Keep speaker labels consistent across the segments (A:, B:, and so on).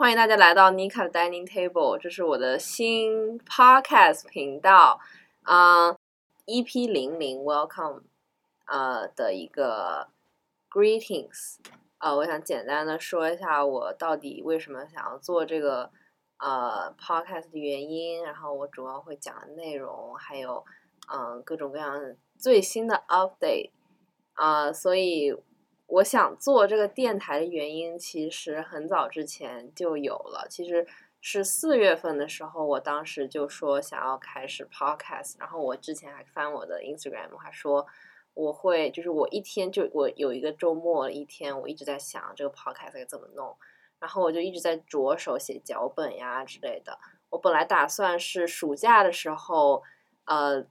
A: 欢迎大家来到妮卡的 Dining Table，这是我的新 Podcast 频道，啊、EP 零零 Welcome，呃的一个 Greetings，呃，我想简单的说一下我到底为什么想要做这个呃 Podcast 的原因，然后我主要会讲的内容，还有嗯、各种各样最新的 update，啊、所以我想做这个电台的原因，其实很早之前就有了。其实是四月份的时候，我当时就说想要开始 podcast，然后我之前还翻我的 Instagram，还说我会，就是我一天就我有一个周末一天，我一直在想这个 podcast 该怎么弄，然后我就一直在着手写脚本呀之类的。我本来打算是暑假的时候，呃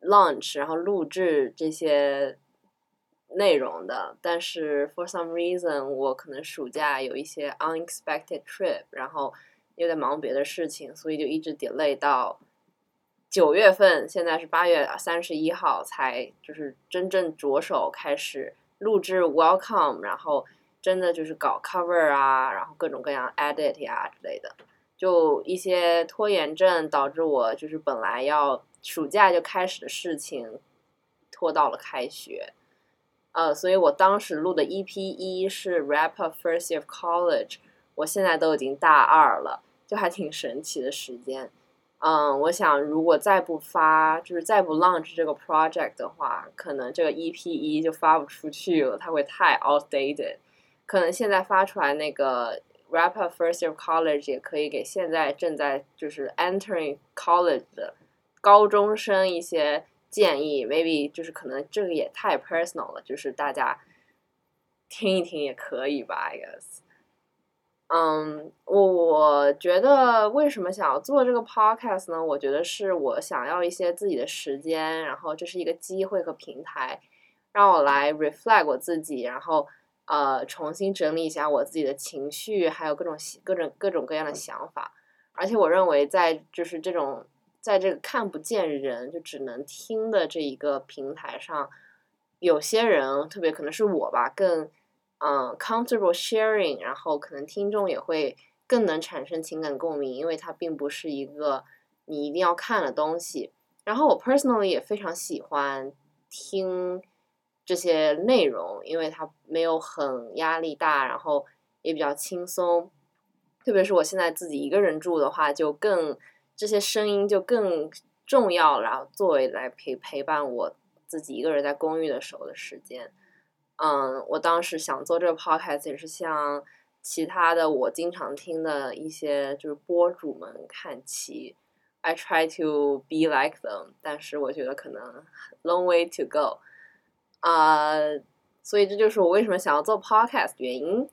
A: ，launch，然后录制这些内容的，但是 for some reason 我可能暑假有一些 unexpected trip，然后又在忙别的事情，所以就一直 delay 到九月份，现在是八月三十一号才就是真正着手开始录制 welcome，然后真的就是搞 cover 啊，然后各种各样 edit 呀、之类的，就一些拖延症导致我就是本来要暑假就开始的事情拖到了开学。呃，所以我当时录的 EP 一是 Rapper first of college，我现在都已经大二了，就还挺神奇的时间。嗯，我想如果再不发，就是再不 launch 这个 project 的话，可能这个 EP 一就发不出去了，它会太 outdated。可能现在发出来那个 Rapper first of college 也可以给现在正在就是 entering college 的高中生一些建议，maybe 就是可能这个也太 personal 了，就是大家听一听也可以吧，I guess。嗯，我我觉得为什么想要做这个 podcast 呢？我觉得是我想要一些自己的时间，然后这是一个机会和平台，让我来 reflect 我自己，然后呃重新整理一下我自己的情绪，还有各种各种各种各样的想法。而且我认为，在就是这种在这个看不见人就只能听的这一个平台上，有些人特别可能是我吧，更嗯 comfortable sharing，然后可能听众也会更能产生情感共鸣，因为它并不是一个你一定要看的东西。然后我 personally 也非常喜欢听这些内容，因为它没有很压力大，然后也比较轻松。特别是我现在自己一个人住的话，就更这些声音就更重要，然后作为来陪陪伴我自己一个人在公寓的时候的时间。嗯，我当时想做这个 podcast 也是向其他的我经常听的一些就是播主们看齐。I try to be like them，但是我觉得可能 long way to go。啊、所以这就是我为什么想要做 podcast 的原因。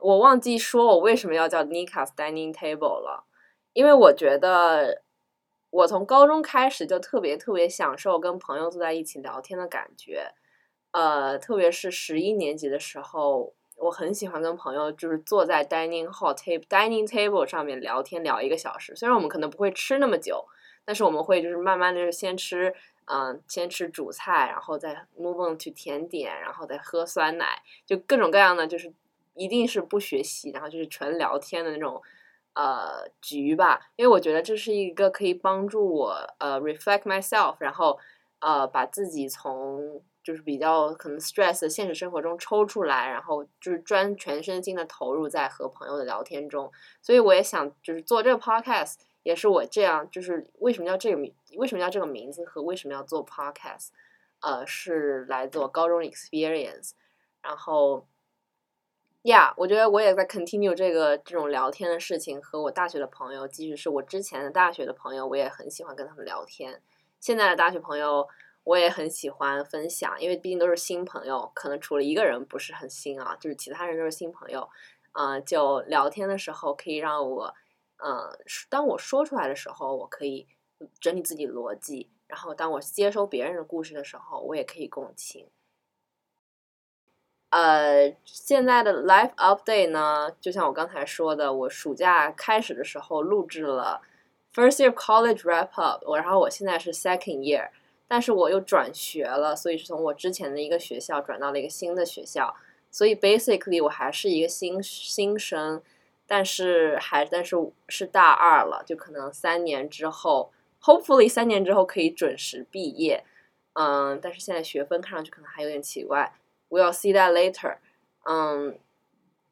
A: 我忘记说我为什么要叫 Nika's Dining Table 了，因为我觉得我从高中开始就特别特别享受跟朋友坐在一起聊天的感觉，呃，特别是十一年级的时候，我很喜欢跟朋友就是坐在 dining hall table dining table 上面聊天聊一个小时，虽然我们可能不会吃那么久，但是我们会就是慢慢的先吃。嗯，先吃主菜，然后再 move on to 甜点，然后再喝酸奶，就各种各样的，就是一定是不学习，然后就是纯聊天的那种呃局吧。因为我觉得这是一个可以帮助我呃 reflect myself，然后呃把自己从就是比较可能 stress 的现实生活中抽出来，然后就是专全身心的投入在和朋友的聊天中。所以我也想就是做这个 podcast，也是我这样就是为什么叫这个名为什么叫这个名字和为什么要做 podcast，呃是来自我高中 experience，然后。呀我觉得我也在 continue 这个这种聊天的事情，和我大学的朋友，即使是我之前的大学的朋友，我也很喜欢跟他们聊天。现在的大学朋友，我也很喜欢分享，因为毕竟都是新朋友，可能除了一个人不是很新啊，就是其他人都是新朋友。嗯、就聊天的时候可以让我，嗯、呃，当我说出来的时候，我可以整理自己逻辑，然后当我接收别人的故事的时候，我也可以共情。呃，现在的 life update 呢，就像我刚才说的，我暑假开始的时候录制了 first year college wrap up，我然后我现在是 second year，但是我又转学了，所以是从我之前的一个学校转到了一个新的学校，所以 basically 我还是一个新新生，但是还但是是大二了，就可能三年之后，hopefully 三年之后可以准时毕业。嗯，但是现在学分看上去可能还有点奇怪。We'll see that later。嗯，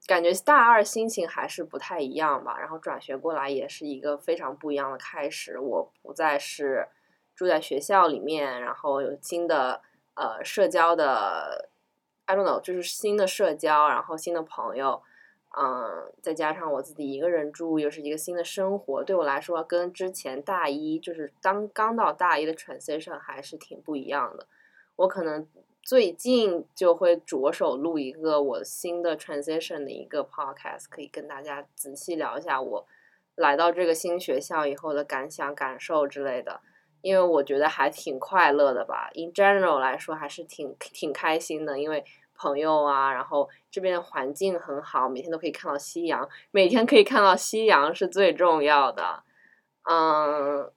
A: 感觉大二心情还是不太一样吧。然后转学过来也是一个非常不一样的开始。我不再是住在学校里面，然后有新的呃社交的，I don't know，就是新的社交，然后新的朋友。嗯，再加上我自己一个人住，又是一个新的生活，对我来说跟之前大一就是刚刚到大一的 transition 还是挺不一样的。我可能最近就会着手录一个我新的 transition 的一个 podcast，可以跟大家仔细聊一下我来到这个新学校以后的感想、感受之类的。因为我觉得还挺快乐的吧，in general 来说还是挺挺开心的，因为。朋友啊，然后这边的环境很好，每天都可以看到夕阳，每天可以看到夕阳是最重要的。嗯，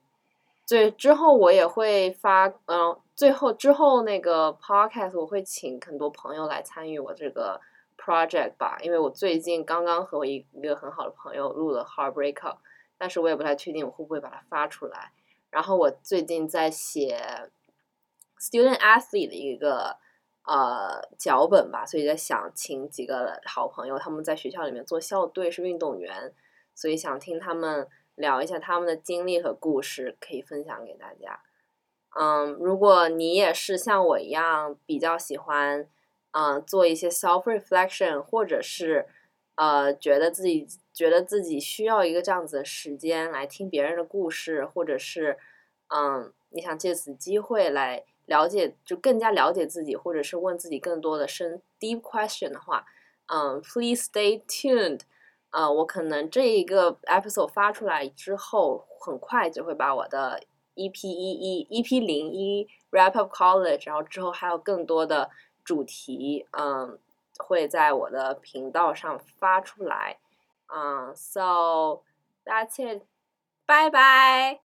A: 对，之后我也会发，嗯，最后之后那个 podcast 我会请很多朋友来参与我这个 project 吧，因为我最近刚刚和我一一个很好的朋友录了 heartbreak，但是我也不太确定我会不会把它发出来。然后我最近在写 student athlete 的一个。呃，脚本吧，所以在想请几个好朋友，他们在学校里面做校队，是运动员，所以想听他们聊一下他们的经历和故事，可以分享给大家。嗯，如果你也是像我一样比较喜欢，嗯，做一些 self reflection，或者是呃，觉得自己觉得自己需要一个这样子的时间来听别人的故事，或者是嗯，你想借此机会来。了解就更加了解自己，或者是问自己更多的深 deep question 的话，嗯，please stay tuned。呃，我可能这一个 episode 发出来之后，很快就会把我的 EP 一一 EP 零一 wrap up college，然后之后还有更多的主题，嗯，会在我的频道上发出来。嗯，so that's it，拜拜。